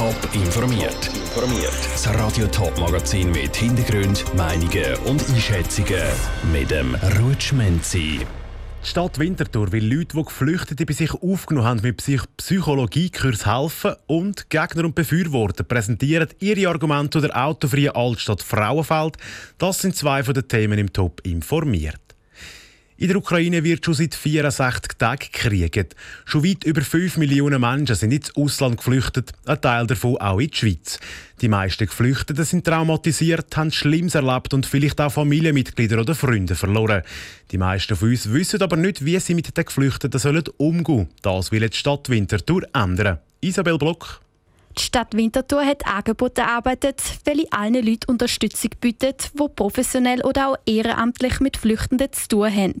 Top informiert. Informiert. Das Radio Top Magazin mit Hintergrund, Meinungen und Einschätzungen mit dem Rutschmenzi. Die Stadt Winterthur will Leute, die Geflüchtete bei sich aufgenommen haben, mit Psych Psychologiekurs helfen und Gegner und Befürworter präsentieren ihre Argumente der autofreien Altstadt Frauenfeld. Das sind zwei von den Themen im Top informiert. In der Ukraine wird schon seit 64 Tagen gekriegt. Schon weit über 5 Millionen Menschen sind ins Ausland geflüchtet, ein Teil davon auch in die Schweiz. Die meisten Geflüchteten sind traumatisiert, haben Schlimmes erlebt und vielleicht auch Familienmitglieder oder Freunde verloren. Die meisten von uns wissen aber nicht, wie sie mit den Geflüchteten umgehen sollen. Das will die Stadt Winterthur ändern. Isabel Block. Die Stadt Winterthur hat Angebote erarbeitet, welche allen Leuten Unterstützung bietet, die professionell oder auch ehrenamtlich mit Flüchtenden zu tun haben.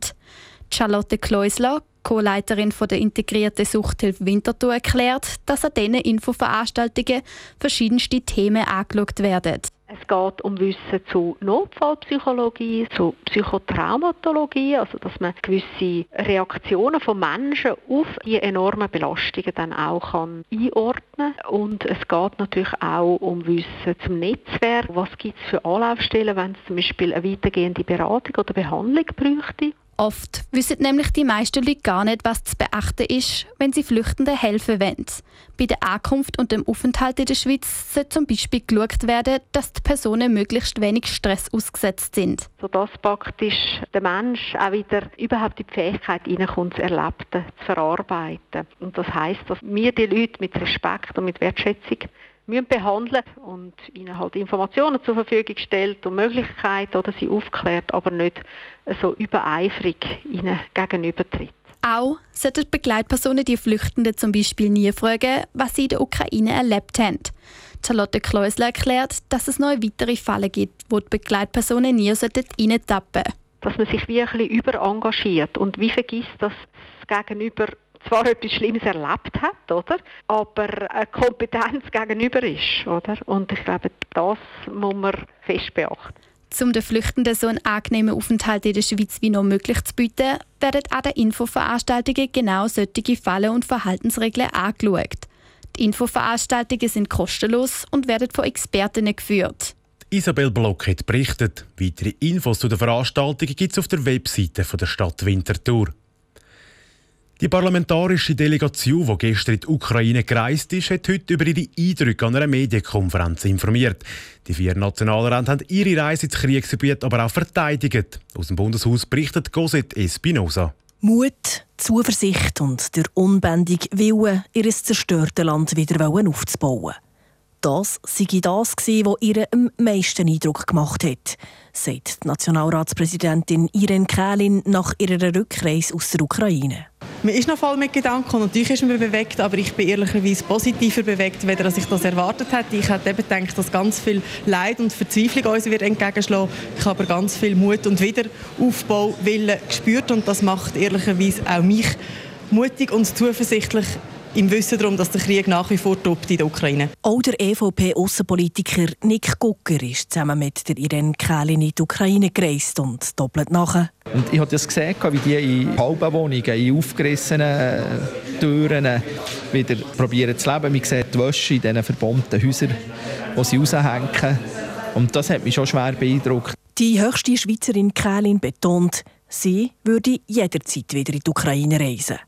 Charlotte Kleusler, Co-Leiterin der integrierten Suchthilfe Winterthur, erklärt, dass an diesen Infoveranstaltungen verschiedenste Themen angeschaut werden. Es geht um Wissen zu Notfallpsychologie, zu Psychotraumatologie, also dass man gewisse Reaktionen von Menschen auf die enormen Belastungen dann auch kann einordnen Und es geht natürlich auch um Wissen zum Netzwerk. Was gibt es für Anlaufstellen, wenn es zum Beispiel eine weitergehende Beratung oder Behandlung bräuchte? Oft wissen nämlich die meisten Leute gar nicht, was zu beachten ist, wenn sie Flüchtenden helfen wollen. Bei der Ankunft und dem Aufenthalt in der Schweiz soll zum Beispiel geschaut werden, dass die Personen möglichst wenig Stress ausgesetzt sind. Sodass praktisch der Mensch auch wieder überhaupt die Fähigkeit hineinkommt, das Erlebte zu verarbeiten. Und das heißt, dass wir die Leute mit Respekt und mit Wertschätzung müssen behandeln und ihnen halt Informationen zur Verfügung stellt und Möglichkeiten oder sie aufklärt, aber nicht so übereifrig ihnen gegenübertritt. Auch sollten Begleitpersonen die Flüchtenden zum Beispiel nie fragen, was sie in der Ukraine erlebt haben. Charlotte Kleusler erklärt, dass es noch weitere Fälle gibt, wo die Begleitpersonen nie reintappen sollten. Dass man sich wirklich überengagiert und wie vergisst, dass das Gegenüber zwar etwas Schlimmes erlebt hat, oder? aber eine Kompetenz gegenüber ist. Oder? Und ich glaube, das muss man fest beachten. Um den Flüchtenden so einen angenehmen Aufenthalt in der Schweiz wie noch möglich zu bieten, werden an den Infoveranstaltungen genau solche Fallen und Verhaltensregeln angeschaut. Die Infoveranstaltungen sind kostenlos und werden von Expertinnen geführt. Isabel Block hat berichtet. Weitere Infos zu den Veranstaltungen gibt es auf der Webseite der Stadt Winterthur. Die parlamentarische Delegation, die gestern in die Ukraine gereist ist, hat heute über ihre Eindrücke an einer Medienkonferenz informiert. Die vier Nationalräte haben ihre Reise ins Kriegsgebiet aber auch verteidigt. Aus dem Bundeshaus berichtet Cosette Espinosa. Mut, Zuversicht und der unbändige Wille, ihr zerstörtes Land wieder aufzubauen. Das sei das, was ihr am meisten Eindruck gemacht hat, sagt die Nationalratspräsidentin Irene Kählin nach ihrer Rückreise aus der Ukraine. Man ist noch voll mit Gedanken und natürlich ist man bewegt, aber ich bin ehrlicherweise positiver bewegt, als ich das erwartet hätte. Ich hätte eben gedacht, dass ganz viel Leid und Verzweiflung uns wird entgegenschlagen. Ich habe aber ganz viel Mut und Wiederaufbauwillen gespürt und das macht ehrlicherweise auch mich mutig und zuversichtlich im Wissen darum, dass der Krieg nach wie vor tobt in der Ukraine. Auch der EVP-Außenpolitiker Nick Gucker ist zusammen mit der Irene Kählin in die Ukraine gereist und doppelt nachher. Und ich habe das gesehen, wie die in halben Wohnungen, in aufgerissenen äh, Türen wieder probieren zu leben. Man sieht die Wäsche in diesen verbundenen Häusern, wo sie raushängen. Und das hat mich schon schwer beeindruckt. Die höchste Schweizerin Kählin betont, sie würde jederzeit wieder in die Ukraine reisen.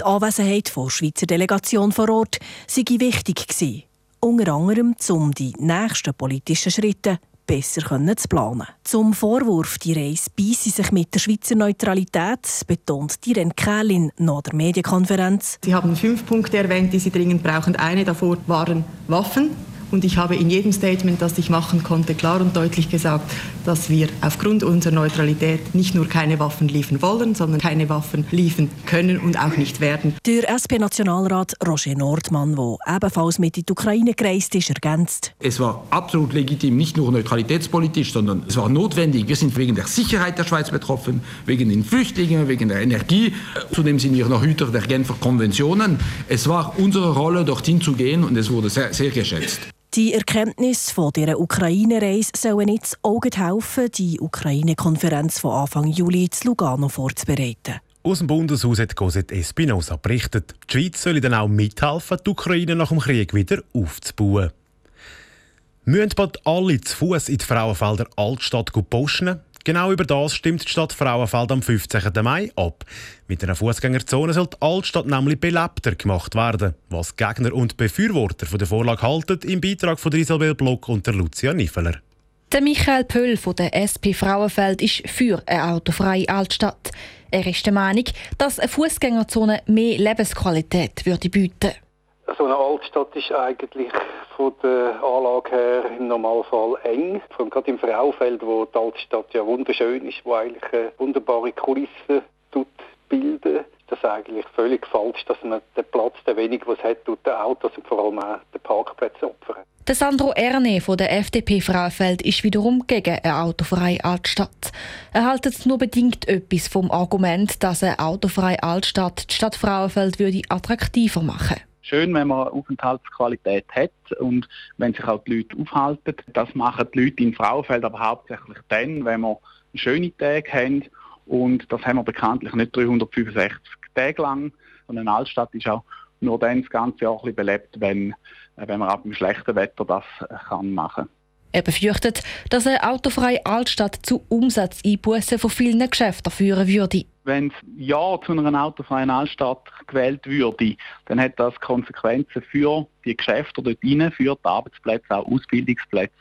Die Anwesenheit der Schweizer Delegation vor Ort sei wichtig gewesen, unter anderem um die nächsten politischen Schritte besser zu planen. Zum Vorwurf, die Reise beisse sich mit der Schweizer Neutralität, betont die Kählin nach der Medienkonferenz. Sie haben fünf Punkte erwähnt, die Sie dringend brauchen. Eine davor waren Waffen. Und ich habe in jedem Statement, das ich machen konnte, klar und deutlich gesagt, dass wir aufgrund unserer Neutralität nicht nur keine Waffen liefern wollen, sondern keine Waffen liefern können und auch nicht werden. Der SP-Nationalrat Roger Nordmann, der ebenfalls mit in die Ukraine gereist ist, ergänzt. Es war absolut legitim, nicht nur neutralitätspolitisch, sondern es war notwendig. Wir sind wegen der Sicherheit der Schweiz betroffen, wegen den Flüchtlingen, wegen der Energie. Zudem sind wir noch Hüter der Genfer Konventionen. Es war unsere Rolle, dorthin zu gehen und es wurde sehr, sehr geschätzt. Die Erkenntnisse von dieser Ukraine-Reise sollen jetzt Augen helfen, die Ukraine-Konferenz von Anfang Juli zu Lugano vorzubereiten. Aus dem Bundeshaus hat Cosette Espinosa berichtet, die Schweiz soll dann auch mithelfen, die Ukraine nach dem Krieg wieder aufzubauen. Müssen bald alle zu Fuß in die Frauenfelder Altstadt posten? Genau über das stimmt die Stadt Frauenfeld am 15. Mai ab. Mit einer Fußgängerzone soll die Altstadt nämlich belebter gemacht werden, was Gegner und Befürworter von der Vorlage halten, im Beitrag von Isabel Block und der Lucia Niffeler. Der Michael Pöll von der SP Frauenfeld ist für eine autofreie Altstadt. Er ist der Meinung, dass eine Fußgängerzone mehr Lebensqualität würde bieten. So eine Altstadt ist eigentlich von der Anlage her im Normalfall eng. Vor allem gerade im Frauenfeld, wo die Altstadt ja wunderschön ist, wo eigentlich eine wunderbare Kulisse bilden, ist das eigentlich völlig falsch, dass man den Platz, den wenig was hat, tut den Autos und vor allem auch den Parkplätzen opfern. Der Sandro Erne von der FDP Frauenfeld ist wiederum gegen eine autofreie Altstadt. Er hält nur bedingt etwas vom Argument, dass eine autofreie Altstadt die Stadt Frauenfeld würde attraktiver machen schön, wenn man Aufenthaltsqualität hat und wenn sich auch die Leute aufhalten. Das machen die Leute in Frauenfeld aber hauptsächlich dann, wenn wir schöne Tage haben und das haben wir bekanntlich nicht 365 Tage lang. Und eine Altstadt ist auch nur dann das ganze Jahr ein belebt, wenn, äh, wenn man auch beim schlechten Wetter das äh, kann machen er befürchtet, dass eine autofreie Altstadt zu Umsatzeinbußen von vielen Geschäften führen würde. Wenn es Ja zu einer autofreien Altstadt gewählt würde, dann hat das Konsequenzen für die Geschäfte dort rein, für die Arbeitsplätze, auch Ausbildungsplätze.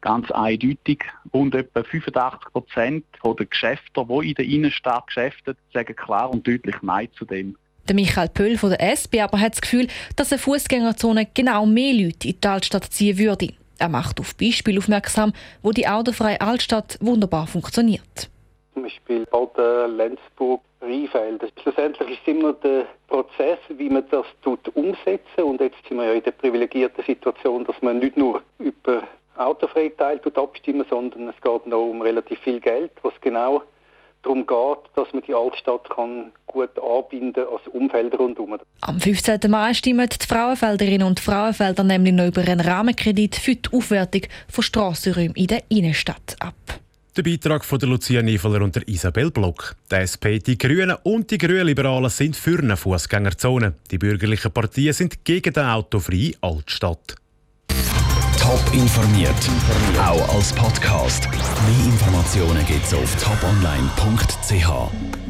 Ganz eindeutig. Rund etwa 85 Prozent der Geschäfte, die in der Innenstadt geschäften, sagen klar und deutlich Nein zu dem. Der Michael Pöll von der SP aber hat das Gefühl, dass eine Fußgängerzone genau mehr Leute in die Altstadt ziehen würde. Er macht auf Beispiele aufmerksam, wo die autofreie Altstadt wunderbar funktioniert. Zum Beispiel Baden, Lenzburg, Rheinfeld. Schlussendlich ist es immer der Prozess, wie man das tut, umsetzen. Und jetzt sind wir ja in der privilegierten Situation, dass man nicht nur über autofreie Teil abstimmen, sondern es geht noch um relativ viel Geld, was genau darum geht, dass man die Altstadt kann gut anbinden als Umfeld rundherum. Am 15. Mai stimmen die Frauenfelderinnen und Frauenfelder nämlich noch über einen Rahmenkredit für die Aufwertung von Strassenräumen in der Innenstadt ab. Der Beitrag von der Lucia Niefeler und der Isabel Block. Die SP, die Grünen und die Grünliberalen sind für eine Fußgängerzone. Die bürgerlichen Partien sind gegen die autofreie Altstadt. Top informiert, auch als Podcast. Mehr Informationen gibt es auf toponline.ch.